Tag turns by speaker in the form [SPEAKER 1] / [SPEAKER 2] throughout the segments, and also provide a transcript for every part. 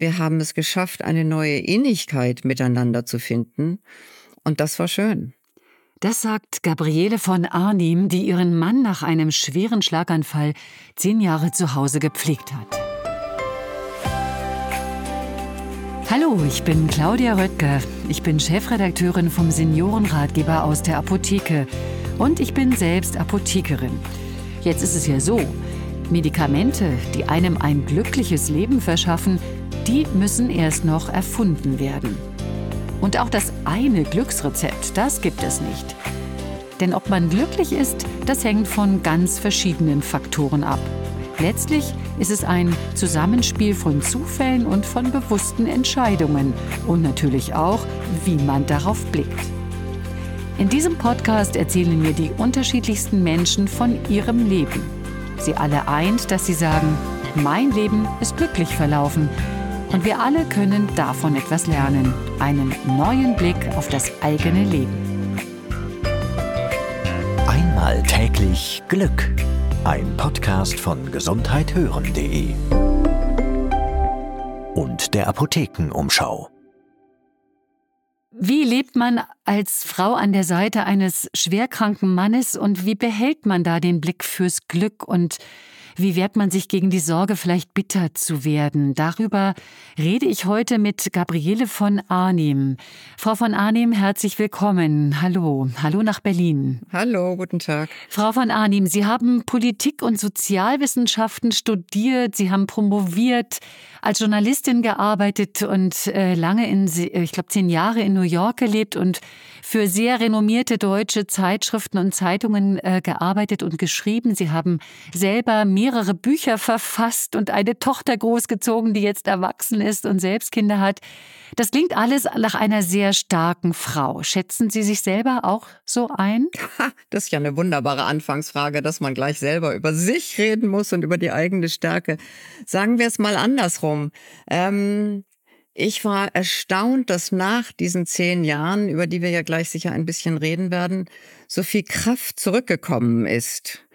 [SPEAKER 1] Wir haben es geschafft, eine neue Innigkeit miteinander zu finden. Und das war schön.
[SPEAKER 2] Das sagt Gabriele von Arnim, die ihren Mann nach einem schweren Schlaganfall zehn Jahre zu Hause gepflegt hat. Hallo, ich bin Claudia Röttger. Ich bin Chefredakteurin vom Seniorenratgeber aus der Apotheke und ich bin selbst Apothekerin. Jetzt ist es ja so, Medikamente, die einem ein glückliches Leben verschaffen, die müssen erst noch erfunden werden. Und auch das eine Glücksrezept, das gibt es nicht. Denn ob man glücklich ist, das hängt von ganz verschiedenen Faktoren ab. Letztlich ist es ein Zusammenspiel von Zufällen und von bewussten Entscheidungen und natürlich auch, wie man darauf blickt. In diesem Podcast erzählen mir die unterschiedlichsten Menschen von ihrem Leben. Sie alle eint, dass sie sagen, mein Leben ist glücklich verlaufen. Und wir alle können davon etwas lernen, einen neuen Blick auf das eigene Leben.
[SPEAKER 3] Einmal täglich Glück. Ein Podcast von gesundheithören.de und der Apothekenumschau.
[SPEAKER 2] Wie lebt man als Frau an der Seite eines schwerkranken Mannes und wie behält man da den Blick fürs Glück und wie wehrt man sich gegen die Sorge, vielleicht bitter zu werden? Darüber rede ich heute mit Gabriele von Arnim. Frau von Arnim, herzlich willkommen. Hallo. Hallo nach Berlin.
[SPEAKER 1] Hallo, guten Tag.
[SPEAKER 2] Frau von Arnim, Sie haben Politik und Sozialwissenschaften studiert. Sie haben promoviert, als Journalistin gearbeitet und äh, lange in, ich glaube, zehn Jahre in New York gelebt und für sehr renommierte deutsche Zeitschriften und Zeitungen äh, gearbeitet und geschrieben. Sie haben selber mehrere Bücher verfasst und eine Tochter großgezogen, die jetzt erwachsen ist und selbst Kinder hat. Das klingt alles nach einer sehr starken Frau. Schätzen Sie sich selber auch so ein?
[SPEAKER 1] Das ist ja eine wunderbare Anfangsfrage, dass man gleich selber über sich reden muss und über die eigene Stärke. Sagen wir es mal andersrum. Ähm, ich war erstaunt, dass nach diesen zehn Jahren, über die wir ja gleich sicher ein bisschen reden werden, so viel Kraft zurückgekommen ist.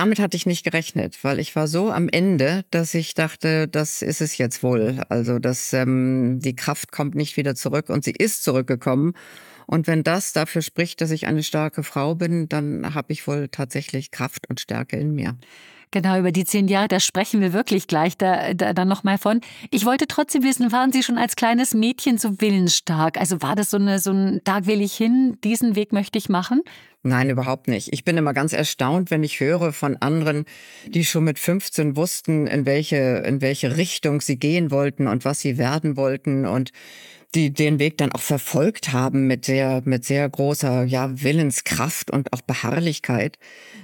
[SPEAKER 1] Damit hatte ich nicht gerechnet, weil ich war so am Ende, dass ich dachte, das ist es jetzt wohl. Also, dass ähm, die Kraft kommt nicht wieder zurück und sie ist zurückgekommen. Und wenn das dafür spricht, dass ich eine starke Frau bin, dann habe ich wohl tatsächlich Kraft und Stärke in mir.
[SPEAKER 2] Genau, über die zehn Jahre, da sprechen wir wirklich gleich da, da, dann nochmal von. Ich wollte trotzdem wissen, waren Sie schon als kleines Mädchen so willensstark? Also war das so, eine, so ein, da will ich hin, diesen Weg möchte ich machen?
[SPEAKER 1] Nein, überhaupt nicht. Ich bin immer ganz erstaunt, wenn ich höre von anderen, die schon mit 15 wussten, in welche, in welche Richtung sie gehen wollten und was sie werden wollten und die den Weg dann auch verfolgt haben mit sehr, mit sehr großer, ja, Willenskraft und auch Beharrlichkeit.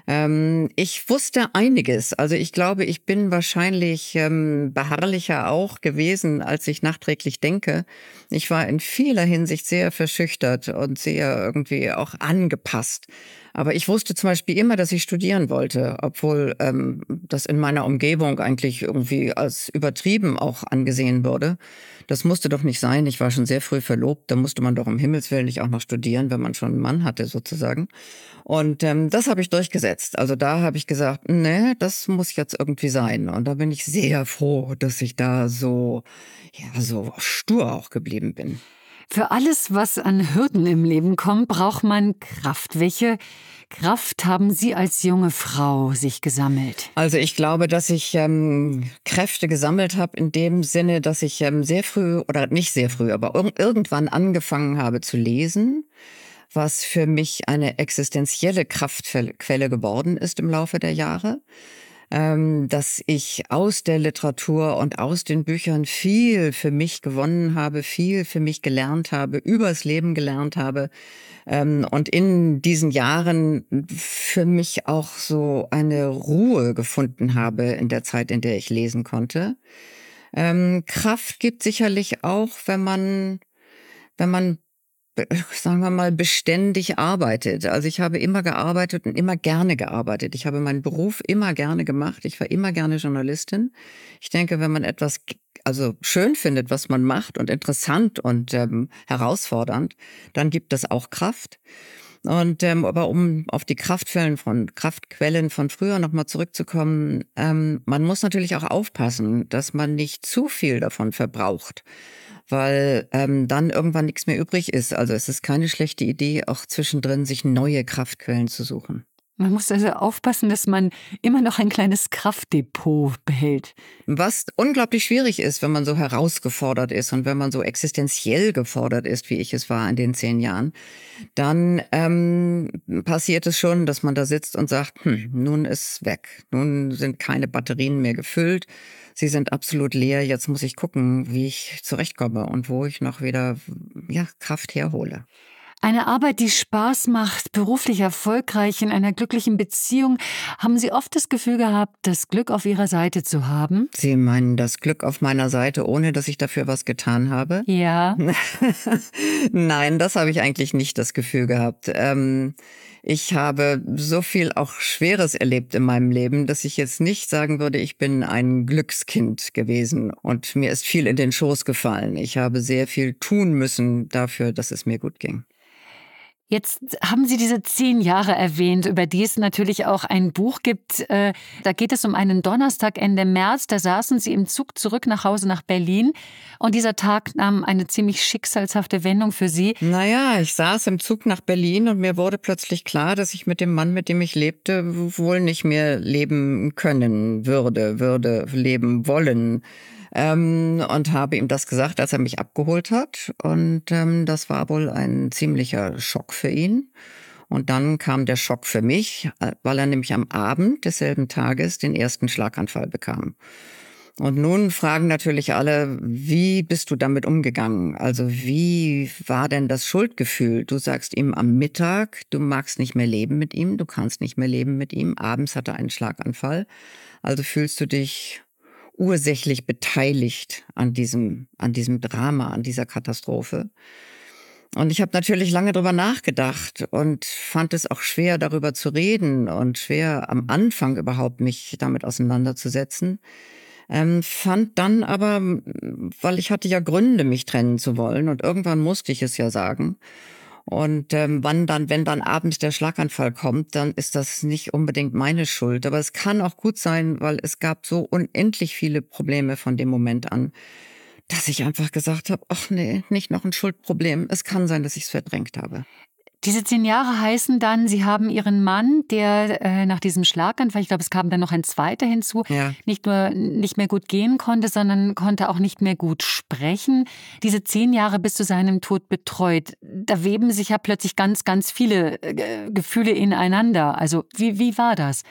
[SPEAKER 1] Ähm, ich wusste einiges. Also ich glaube, ich bin wahrscheinlich ähm, beharrlicher auch gewesen, als ich nachträglich denke. Ich war in vieler Hinsicht sehr verschüchtert und sehr irgendwie auch angepasst. Aber ich wusste zum Beispiel immer, dass ich studieren wollte, obwohl ähm, das in meiner Umgebung eigentlich irgendwie als übertrieben auch angesehen wurde. Das musste doch nicht sein. Ich war schon sehr früh verlobt. Da musste man doch um Himmels Willen nicht auch noch studieren, wenn man schon einen Mann hatte sozusagen. Und ähm, das habe ich durchgesetzt. Also da habe ich gesagt, nee, das muss jetzt irgendwie sein. Und da bin ich sehr froh, dass ich da so, ja, so stur auch geblieben bin.
[SPEAKER 2] Für alles, was an Hürden im Leben kommt, braucht man Kraft. Welche Kraft haben Sie als junge Frau sich gesammelt?
[SPEAKER 1] Also ich glaube, dass ich ähm, Kräfte gesammelt habe in dem Sinne, dass ich ähm, sehr früh oder nicht sehr früh, aber irgendwann angefangen habe zu lesen was für mich eine existenzielle Kraftquelle geworden ist im Laufe der Jahre dass ich aus der Literatur und aus den Büchern viel für mich gewonnen habe, viel für mich gelernt habe, übers Leben gelernt habe ähm, und in diesen Jahren für mich auch so eine Ruhe gefunden habe in der Zeit, in der ich lesen konnte. Ähm, Kraft gibt sicherlich auch, wenn man wenn man sagen wir mal, beständig arbeitet. Also ich habe immer gearbeitet und immer gerne gearbeitet. Ich habe meinen Beruf immer gerne gemacht. Ich war immer gerne Journalistin. Ich denke, wenn man etwas also schön findet, was man macht und interessant und ähm, herausfordernd, dann gibt das auch Kraft. Und ähm, aber um auf die Kraftquellen von Kraftquellen von früher nochmal zurückzukommen, ähm, man muss natürlich auch aufpassen, dass man nicht zu viel davon verbraucht, weil ähm, dann irgendwann nichts mehr übrig ist. Also es ist keine schlechte Idee, auch zwischendrin sich neue Kraftquellen zu suchen.
[SPEAKER 2] Man muss also aufpassen, dass man immer noch ein kleines Kraftdepot behält.
[SPEAKER 1] Was unglaublich schwierig ist, wenn man so herausgefordert ist und wenn man so existenziell gefordert ist, wie ich es war in den zehn Jahren, dann ähm, passiert es schon, dass man da sitzt und sagt, hm, nun ist weg, nun sind keine Batterien mehr gefüllt, sie sind absolut leer, jetzt muss ich gucken, wie ich zurechtkomme und wo ich noch wieder ja, Kraft herhole.
[SPEAKER 2] Eine Arbeit, die Spaß macht, beruflich erfolgreich, in einer glücklichen Beziehung. Haben Sie oft das Gefühl gehabt, das Glück auf Ihrer Seite zu haben?
[SPEAKER 1] Sie meinen das Glück auf meiner Seite, ohne dass ich dafür was getan habe?
[SPEAKER 2] Ja.
[SPEAKER 1] Nein, das habe ich eigentlich nicht das Gefühl gehabt. Ähm, ich habe so viel auch Schweres erlebt in meinem Leben, dass ich jetzt nicht sagen würde, ich bin ein Glückskind gewesen und mir ist viel in den Schoß gefallen. Ich habe sehr viel tun müssen dafür, dass es mir gut ging.
[SPEAKER 2] Jetzt haben Sie diese zehn Jahre erwähnt, über die es natürlich auch ein Buch gibt. Äh, da geht es um einen Donnerstag Ende März. Da saßen Sie im Zug zurück nach Hause nach Berlin. Und dieser Tag nahm eine ziemlich schicksalshafte Wendung für Sie.
[SPEAKER 1] Naja, ich saß im Zug nach Berlin und mir wurde plötzlich klar, dass ich mit dem Mann, mit dem ich lebte, wohl nicht mehr leben können würde, würde leben wollen ähm, und habe ihm das gesagt, als er mich abgeholt hat. Und ähm, das war wohl ein ziemlicher Schock für ihn. Und dann kam der Schock für mich, äh, weil er nämlich am Abend desselben Tages den ersten Schlaganfall bekam. Und nun fragen natürlich alle, wie bist du damit umgegangen? Also wie war denn das Schuldgefühl? Du sagst ihm am Mittag, du magst nicht mehr leben mit ihm, du kannst nicht mehr leben mit ihm. Abends hat er einen Schlaganfall. Also fühlst du dich ursächlich beteiligt an diesem, an diesem Drama, an dieser Katastrophe. Und ich habe natürlich lange drüber nachgedacht und fand es auch schwer, darüber zu reden und schwer am Anfang überhaupt mich damit auseinanderzusetzen. Ähm, fand dann aber, weil ich hatte ja Gründe, mich trennen zu wollen und irgendwann musste ich es ja sagen. Und ähm, wann dann, wenn dann abends der Schlaganfall kommt, dann ist das nicht unbedingt meine Schuld. Aber es kann auch gut sein, weil es gab so unendlich viele Probleme von dem Moment an, dass ich einfach gesagt habe, ach nee, nicht noch ein Schuldproblem. Es kann sein, dass ich es verdrängt habe.
[SPEAKER 2] Diese zehn Jahre heißen dann, Sie haben Ihren Mann, der äh, nach diesem Schlaganfall, ich glaube, es kam dann noch ein zweiter hinzu, ja. nicht nur nicht mehr gut gehen konnte, sondern konnte auch nicht mehr gut sprechen. Diese zehn Jahre bis zu seinem Tod betreut. Da weben sich ja plötzlich ganz, ganz viele äh, Gefühle ineinander. Also wie, wie war das?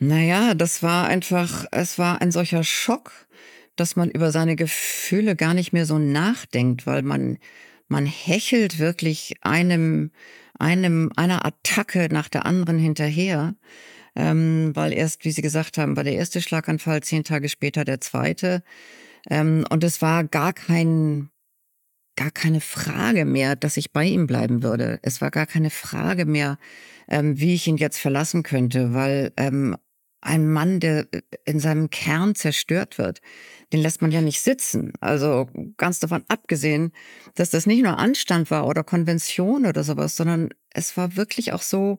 [SPEAKER 1] Naja, das war einfach, es war ein solcher Schock, dass man über seine Gefühle gar nicht mehr so nachdenkt, weil man man hechelt wirklich einem, einem, einer Attacke nach der anderen hinterher. Ähm, weil erst, wie Sie gesagt haben, war der erste Schlaganfall, zehn Tage später der zweite. Ähm, und es war gar kein, gar keine Frage mehr, dass ich bei ihm bleiben würde. Es war gar keine Frage mehr, ähm, wie ich ihn jetzt verlassen könnte, weil ähm, ein Mann, der in seinem Kern zerstört wird, den lässt man ja nicht sitzen. Also ganz davon abgesehen, dass das nicht nur Anstand war oder Konvention oder sowas, sondern es war wirklich auch so,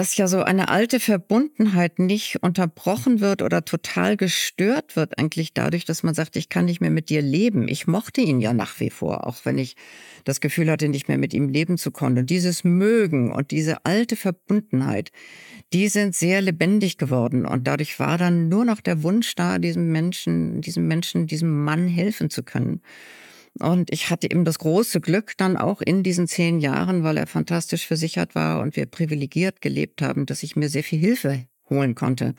[SPEAKER 1] dass ja so eine alte Verbundenheit nicht unterbrochen wird oder total gestört wird, eigentlich dadurch, dass man sagt, ich kann nicht mehr mit dir leben. Ich mochte ihn ja nach wie vor, auch wenn ich das Gefühl hatte, nicht mehr mit ihm leben zu können. Und dieses Mögen und diese alte Verbundenheit, die sind sehr lebendig geworden. Und dadurch war dann nur noch der Wunsch da, diesem Menschen, diesem Menschen, diesem Mann helfen zu können. Und ich hatte eben das große Glück dann auch in diesen zehn Jahren, weil er fantastisch versichert war und wir privilegiert gelebt haben, dass ich mir sehr viel Hilfe holen konnte.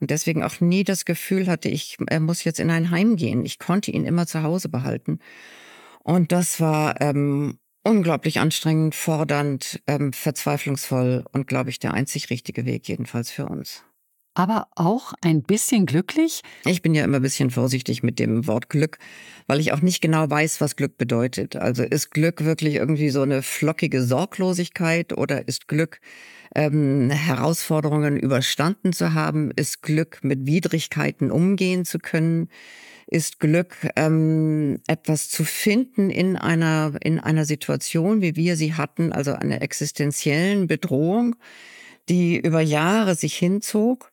[SPEAKER 1] Und deswegen auch nie das Gefühl hatte, ich, er muss jetzt in ein Heim gehen. Ich konnte ihn immer zu Hause behalten. Und das war ähm, unglaublich anstrengend, fordernd, ähm, verzweiflungsvoll und, glaube ich, der einzig richtige Weg jedenfalls für uns.
[SPEAKER 2] Aber auch ein bisschen glücklich?
[SPEAKER 1] Ich bin ja immer ein bisschen vorsichtig mit dem Wort Glück, weil ich auch nicht genau weiß, was Glück bedeutet. Also ist Glück wirklich irgendwie so eine flockige Sorglosigkeit oder ist Glück ähm, Herausforderungen überstanden zu haben? Ist Glück mit Widrigkeiten umgehen zu können? Ist Glück ähm, etwas zu finden in einer in einer Situation, wie wir sie hatten, also einer existenziellen Bedrohung? Die über Jahre sich hinzog,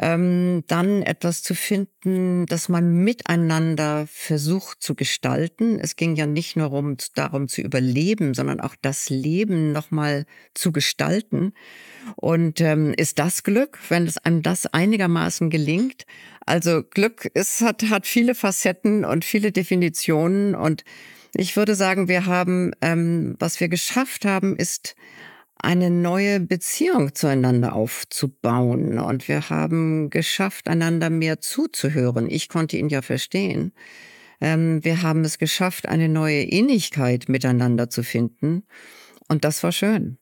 [SPEAKER 1] ähm, dann etwas zu finden, das man miteinander versucht zu gestalten. Es ging ja nicht nur um, darum zu überleben, sondern auch das Leben nochmal zu gestalten. Und ähm, ist das Glück, wenn es einem das einigermaßen gelingt? Also Glück ist, hat, hat viele Facetten und viele Definitionen. Und ich würde sagen, wir haben, ähm, was wir geschafft haben, ist eine neue Beziehung zueinander aufzubauen. Und wir haben geschafft, einander mehr zuzuhören. Ich konnte ihn ja verstehen. Ähm, wir haben es geschafft, eine neue Innigkeit miteinander zu finden. Und das war schön.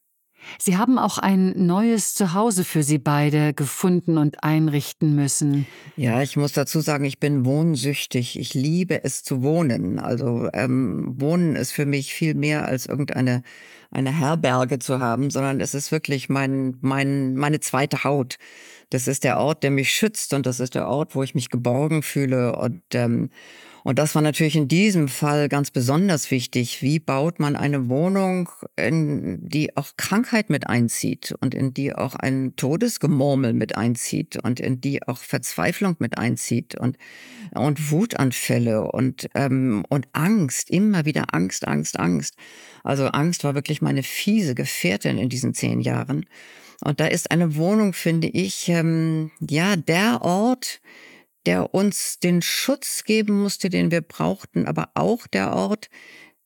[SPEAKER 2] Sie haben auch ein neues Zuhause für Sie beide gefunden und einrichten müssen.
[SPEAKER 1] Ja, ich muss dazu sagen, ich bin wohnsüchtig. Ich liebe es zu wohnen. Also ähm, Wohnen ist für mich viel mehr als irgendeine eine Herberge zu haben, sondern es ist wirklich mein, mein, meine zweite Haut. Das ist der Ort, der mich schützt und das ist der Ort, wo ich mich geborgen fühle und ähm, und das war natürlich in diesem Fall ganz besonders wichtig. Wie baut man eine Wohnung, in die auch Krankheit mit einzieht und in die auch ein Todesgemurmel mit einzieht und in die auch Verzweiflung mit einzieht und, und Wutanfälle und, ähm, und Angst, immer wieder Angst, Angst, Angst. Also Angst war wirklich meine fiese Gefährtin in diesen zehn Jahren. Und da ist eine Wohnung, finde ich, ähm, ja, der Ort, der uns den Schutz geben musste, den wir brauchten, aber auch der Ort,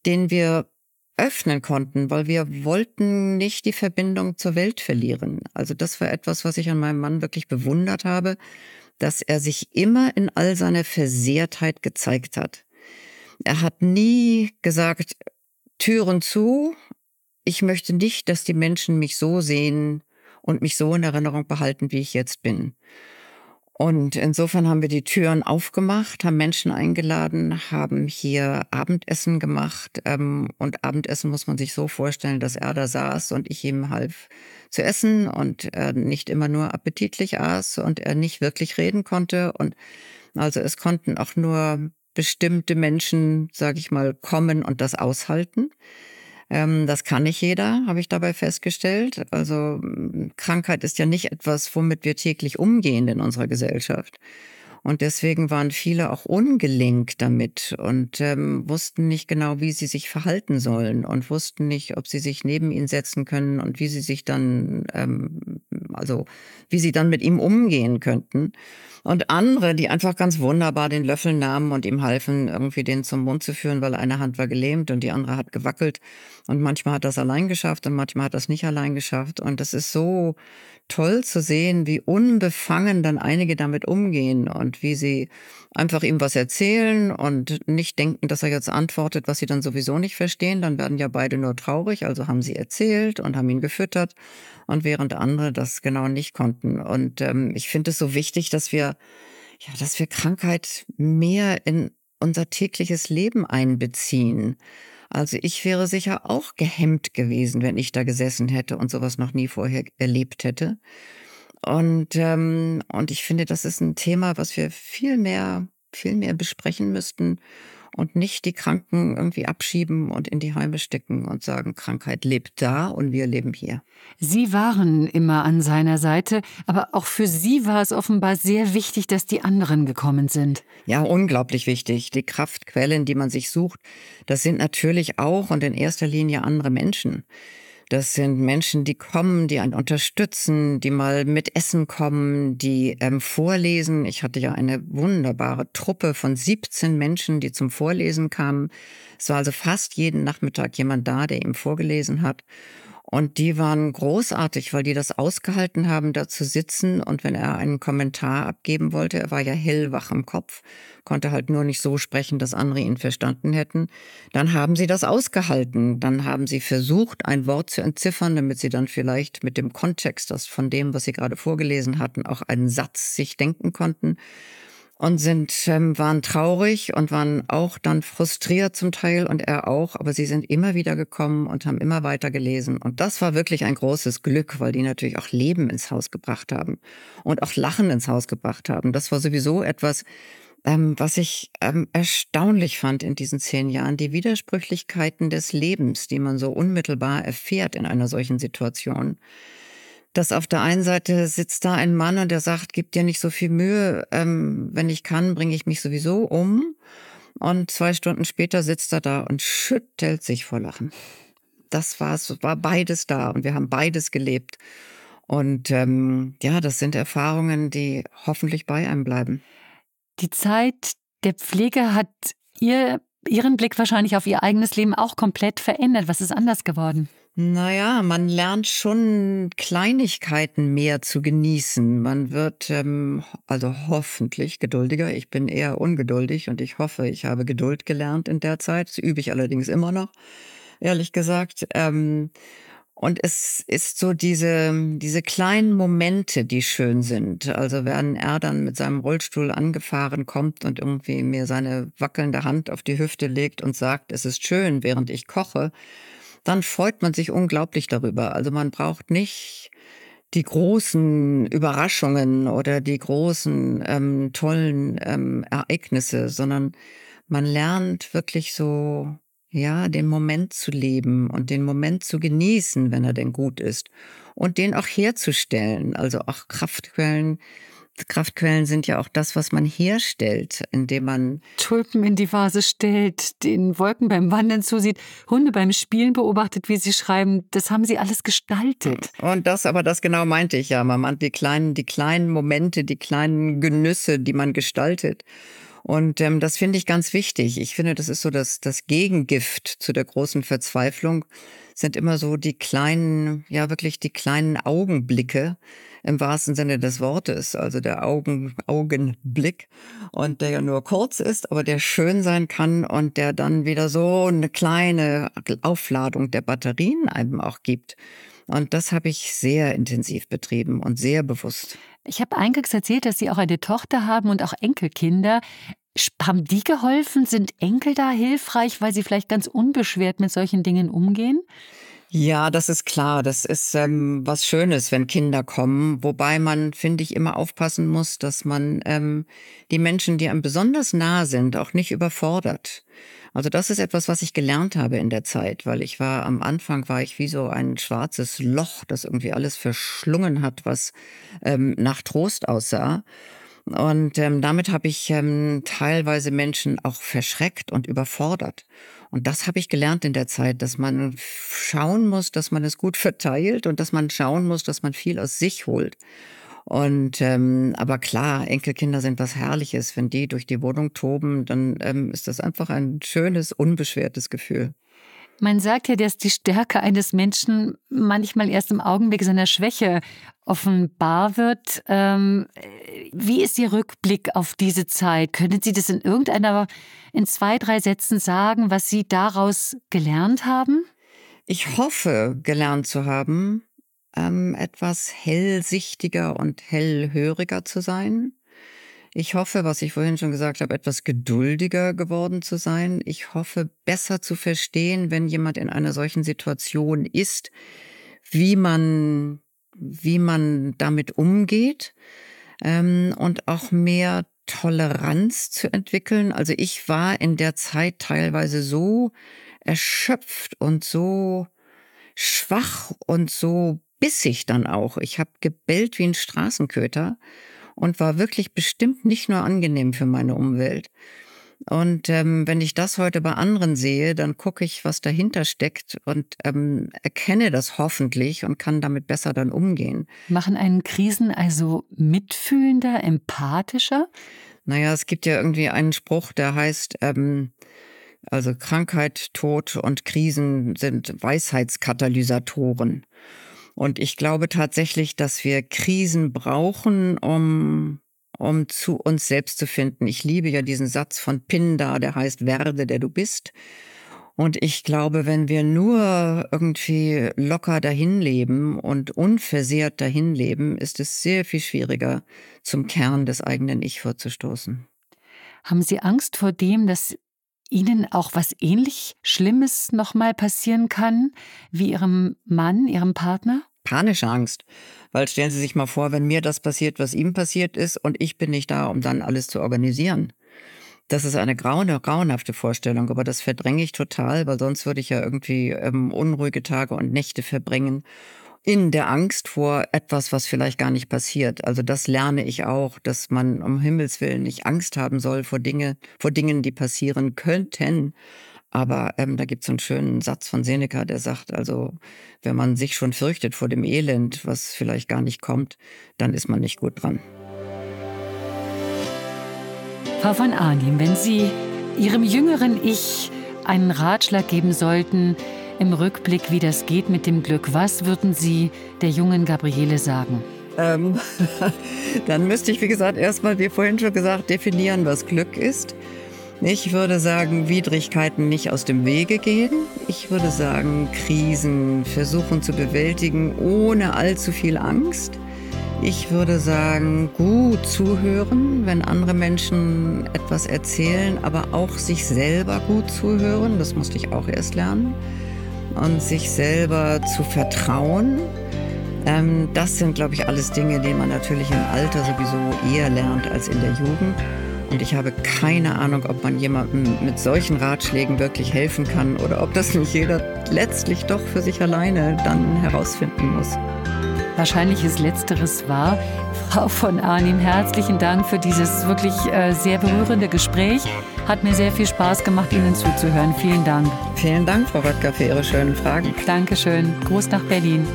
[SPEAKER 1] den wir öffnen konnten, weil wir wollten nicht die Verbindung zur Welt verlieren. Also das war etwas, was ich an meinem Mann wirklich bewundert habe, dass er sich immer in all seiner Versehrtheit gezeigt hat. Er hat nie gesagt, Türen zu, ich möchte nicht, dass die Menschen mich so sehen und mich so in Erinnerung behalten, wie ich jetzt bin. Und insofern haben wir die Türen aufgemacht, haben Menschen eingeladen, haben hier Abendessen gemacht. Ähm, und Abendessen muss man sich so vorstellen, dass er da saß und ich ihm half zu essen und er nicht immer nur appetitlich aß und er nicht wirklich reden konnte. Und also es konnten auch nur bestimmte Menschen, sage ich mal, kommen und das aushalten. Ähm, das kann nicht jeder, habe ich dabei festgestellt. Also Krankheit ist ja nicht etwas, womit wir täglich umgehen in unserer Gesellschaft. Und deswegen waren viele auch ungelenkt damit und ähm, wussten nicht genau, wie sie sich verhalten sollen und wussten nicht, ob sie sich neben ihn setzen können und wie sie sich dann, ähm, also wie sie dann mit ihm umgehen könnten. Und andere, die einfach ganz wunderbar den Löffel nahmen und ihm halfen, irgendwie den zum Mund zu führen, weil eine Hand war gelähmt und die andere hat gewackelt. Und manchmal hat das allein geschafft und manchmal hat das nicht allein geschafft. Und das ist so toll zu sehen, wie unbefangen dann einige damit umgehen und wie sie einfach ihm was erzählen und nicht denken, dass er jetzt antwortet, was sie dann sowieso nicht verstehen. Dann werden ja beide nur traurig. Also haben sie erzählt und haben ihn gefüttert und während andere das genau nicht konnten. Und ähm, ich finde es so wichtig, dass wir, ja, dass wir Krankheit mehr in unser tägliches Leben einbeziehen. Also ich wäre sicher auch gehemmt gewesen, wenn ich da gesessen hätte und sowas noch nie vorher erlebt hätte. Und, ähm, und ich finde, das ist ein Thema, was wir viel mehr, viel mehr besprechen müssten und nicht die Kranken irgendwie abschieben und in die Heime stecken und sagen, Krankheit lebt da und wir leben hier.
[SPEAKER 2] Sie waren immer an seiner Seite, aber auch für Sie war es offenbar sehr wichtig, dass die anderen gekommen sind.
[SPEAKER 1] Ja, unglaublich wichtig. Die Kraftquellen, die man sich sucht, das sind natürlich auch und in erster Linie andere Menschen. Das sind Menschen, die kommen, die einen unterstützen, die mal mit Essen kommen, die ähm, vorlesen. Ich hatte ja eine wunderbare Truppe von 17 Menschen, die zum Vorlesen kamen. Es war also fast jeden Nachmittag jemand da, der ihm vorgelesen hat. Und die waren großartig, weil die das ausgehalten haben, da zu sitzen. Und wenn er einen Kommentar abgeben wollte, er war ja hellwach im Kopf, konnte halt nur nicht so sprechen, dass andere ihn verstanden hätten, dann haben sie das ausgehalten. Dann haben sie versucht, ein Wort zu entziffern, damit sie dann vielleicht mit dem Kontext, das von dem, was sie gerade vorgelesen hatten, auch einen Satz sich denken konnten und sind ähm, waren traurig und waren auch dann frustriert zum Teil und er auch, aber sie sind immer wieder gekommen und haben immer weiter gelesen und das war wirklich ein großes Glück, weil die natürlich auch Leben ins Haus gebracht haben und auch Lachen ins Haus gebracht haben. Das war sowieso etwas, ähm, was ich ähm, erstaunlich fand in diesen zehn Jahren, die Widersprüchlichkeiten des Lebens, die man so unmittelbar erfährt in einer solchen Situation dass auf der einen Seite sitzt da ein Mann und der sagt, gib dir nicht so viel Mühe, ähm, wenn ich kann, bringe ich mich sowieso um. Und zwei Stunden später sitzt er da und schüttelt sich vor Lachen. Das war, war beides da und wir haben beides gelebt. Und ähm, ja, das sind Erfahrungen, die hoffentlich bei einem bleiben.
[SPEAKER 2] Die Zeit der Pflege hat ihr, Ihren Blick wahrscheinlich auf Ihr eigenes Leben auch komplett verändert. Was ist anders geworden?
[SPEAKER 1] Naja, man lernt schon Kleinigkeiten mehr zu genießen. Man wird ähm, also hoffentlich geduldiger. Ich bin eher ungeduldig und ich hoffe, ich habe Geduld gelernt in der Zeit. Das übe ich allerdings immer noch, ehrlich gesagt. Ähm, und es ist so diese, diese kleinen Momente, die schön sind. Also wenn er dann mit seinem Rollstuhl angefahren kommt und irgendwie mir seine wackelnde Hand auf die Hüfte legt und sagt, es ist schön, während ich koche, dann freut man sich unglaublich darüber. Also man braucht nicht die großen Überraschungen oder die großen ähm, tollen ähm, Ereignisse, sondern man lernt wirklich so, ja, den Moment zu leben und den Moment zu genießen, wenn er denn gut ist und den auch herzustellen. Also auch Kraftquellen Kraftquellen sind ja auch das, was man herstellt, indem man
[SPEAKER 2] Tulpen in die Vase stellt, den Wolken beim Wandern zusieht, Hunde beim Spielen beobachtet, wie sie schreiben. Das haben sie alles gestaltet.
[SPEAKER 1] Und das, aber das genau meinte ich ja. Man meint die kleinen, die kleinen Momente, die kleinen Genüsse, die man gestaltet. Und ähm, das finde ich ganz wichtig. Ich finde, das ist so das, das Gegengift zu der großen Verzweiflung, sind immer so die kleinen, ja wirklich die kleinen Augenblicke, im wahrsten Sinne des Wortes, also der Augen, Augenblick und der ja nur kurz ist, aber der schön sein kann und der dann wieder so eine kleine Aufladung der Batterien einem auch gibt. Und das habe ich sehr intensiv betrieben und sehr bewusst.
[SPEAKER 2] Ich habe eingangs erzählt, dass Sie auch eine Tochter haben und auch Enkelkinder. Haben die geholfen? Sind Enkel da hilfreich, weil sie vielleicht ganz unbeschwert mit solchen Dingen umgehen?
[SPEAKER 1] Ja, das ist klar. Das ist ähm, was Schönes, wenn Kinder kommen. Wobei man, finde ich, immer aufpassen muss, dass man ähm, die Menschen, die einem besonders nah sind, auch nicht überfordert. Also das ist etwas, was ich gelernt habe in der Zeit, weil ich war am Anfang war ich wie so ein schwarzes Loch, das irgendwie alles verschlungen hat, was ähm, nach Trost aussah. Und ähm, damit habe ich ähm, teilweise Menschen auch verschreckt und überfordert. Und das habe ich gelernt in der Zeit, dass man schauen muss, dass man es gut verteilt und dass man schauen muss, dass man viel aus sich holt. Und ähm, aber klar, Enkelkinder sind was Herrliches. Wenn die durch die Wohnung toben, dann ähm, ist das einfach ein schönes, unbeschwertes Gefühl.
[SPEAKER 2] Man sagt ja, dass die Stärke eines Menschen manchmal erst im Augenblick seiner Schwäche offenbar wird. Ähm, wie ist Ihr Rückblick auf diese Zeit? Können Sie das in irgendeiner, in zwei, drei Sätzen sagen, was Sie daraus gelernt haben?
[SPEAKER 1] Ich hoffe, gelernt zu haben, ähm, etwas hellsichtiger und hellhöriger zu sein. Ich hoffe, was ich vorhin schon gesagt habe, etwas geduldiger geworden zu sein. Ich hoffe, besser zu verstehen, wenn jemand in einer solchen Situation ist, wie man, wie man damit umgeht ähm, und auch mehr Toleranz zu entwickeln. Also ich war in der Zeit teilweise so erschöpft und so schwach und so bissig dann auch. Ich habe gebellt wie ein Straßenköter und war wirklich bestimmt nicht nur angenehm für meine Umwelt. Und ähm, wenn ich das heute bei anderen sehe, dann gucke ich, was dahinter steckt und ähm, erkenne das hoffentlich und kann damit besser dann umgehen.
[SPEAKER 2] Machen einen Krisen also mitfühlender, empathischer?
[SPEAKER 1] Naja, es gibt ja irgendwie einen Spruch, der heißt, ähm, Also Krankheit, Tod und Krisen sind Weisheitskatalysatoren. Und ich glaube tatsächlich, dass wir Krisen brauchen, um, um zu uns selbst zu finden. Ich liebe ja diesen Satz von Pindar, der heißt, werde, der du bist. Und ich glaube, wenn wir nur irgendwie locker dahin leben und unversehrt dahin leben, ist es sehr viel schwieriger, zum Kern des eigenen Ich vorzustoßen.
[SPEAKER 2] Haben Sie Angst vor dem, dass Ihnen auch was ähnlich Schlimmes nochmal passieren kann wie Ihrem Mann, Ihrem Partner?
[SPEAKER 1] Panische Angst. Weil stellen Sie sich mal vor, wenn mir das passiert, was ihm passiert ist, und ich bin nicht da, um dann alles zu organisieren. Das ist eine graune, grauenhafte Vorstellung, aber das verdränge ich total, weil sonst würde ich ja irgendwie ähm, unruhige Tage und Nächte verbringen in der Angst vor etwas, was vielleicht gar nicht passiert. Also das lerne ich auch, dass man um Himmels Willen nicht Angst haben soll vor Dinge, vor Dingen, die passieren könnten. Aber ähm, da gibt es einen schönen Satz von Seneca, der sagt, also wenn man sich schon fürchtet vor dem Elend, was vielleicht gar nicht kommt, dann ist man nicht gut dran.
[SPEAKER 2] Frau von Arnim, wenn Sie Ihrem jüngeren Ich einen Ratschlag geben sollten, im Rückblick, wie das geht mit dem Glück, was würden Sie der jungen Gabriele sagen?
[SPEAKER 1] Ähm, dann müsste ich, wie gesagt, erstmal, wie vorhin schon gesagt, definieren, was Glück ist. Ich würde sagen, Widrigkeiten nicht aus dem Wege gehen. Ich würde sagen, Krisen versuchen zu bewältigen ohne allzu viel Angst. Ich würde sagen, gut zuhören, wenn andere Menschen etwas erzählen, aber auch sich selber gut zuhören. Das musste ich auch erst lernen und sich selber zu vertrauen. Ähm, das sind, glaube ich, alles Dinge, die man natürlich im Alter sowieso eher lernt als in der Jugend. Und ich habe keine Ahnung, ob man jemandem mit solchen Ratschlägen wirklich helfen kann oder ob das nicht jeder letztlich doch für sich alleine dann herausfinden muss.
[SPEAKER 2] Wahrscheinlich ist letzteres wahr. Frau von Arnim, herzlichen Dank für dieses wirklich äh, sehr berührende Gespräch. Hat mir sehr viel Spaß gemacht, Ihnen zuzuhören. Vielen Dank.
[SPEAKER 1] Vielen Dank, Frau Röttger, für Ihre schönen Fragen.
[SPEAKER 2] Dankeschön. Gruß nach Berlin.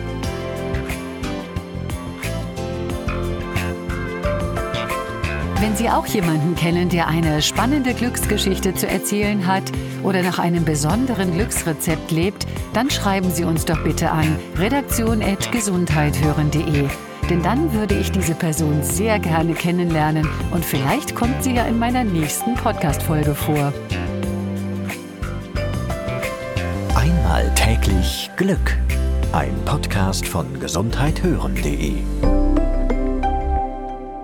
[SPEAKER 2] Wenn Sie auch jemanden kennen, der eine spannende Glücksgeschichte zu erzählen hat oder nach einem besonderen Glücksrezept lebt, dann schreiben Sie uns doch bitte an redaktion.gesundheithören.de. Denn dann würde ich diese Person sehr gerne kennenlernen und vielleicht kommt sie ja in meiner nächsten Podcast-Folge vor.
[SPEAKER 3] Einmal täglich Glück. Ein Podcast von gesundheithören.de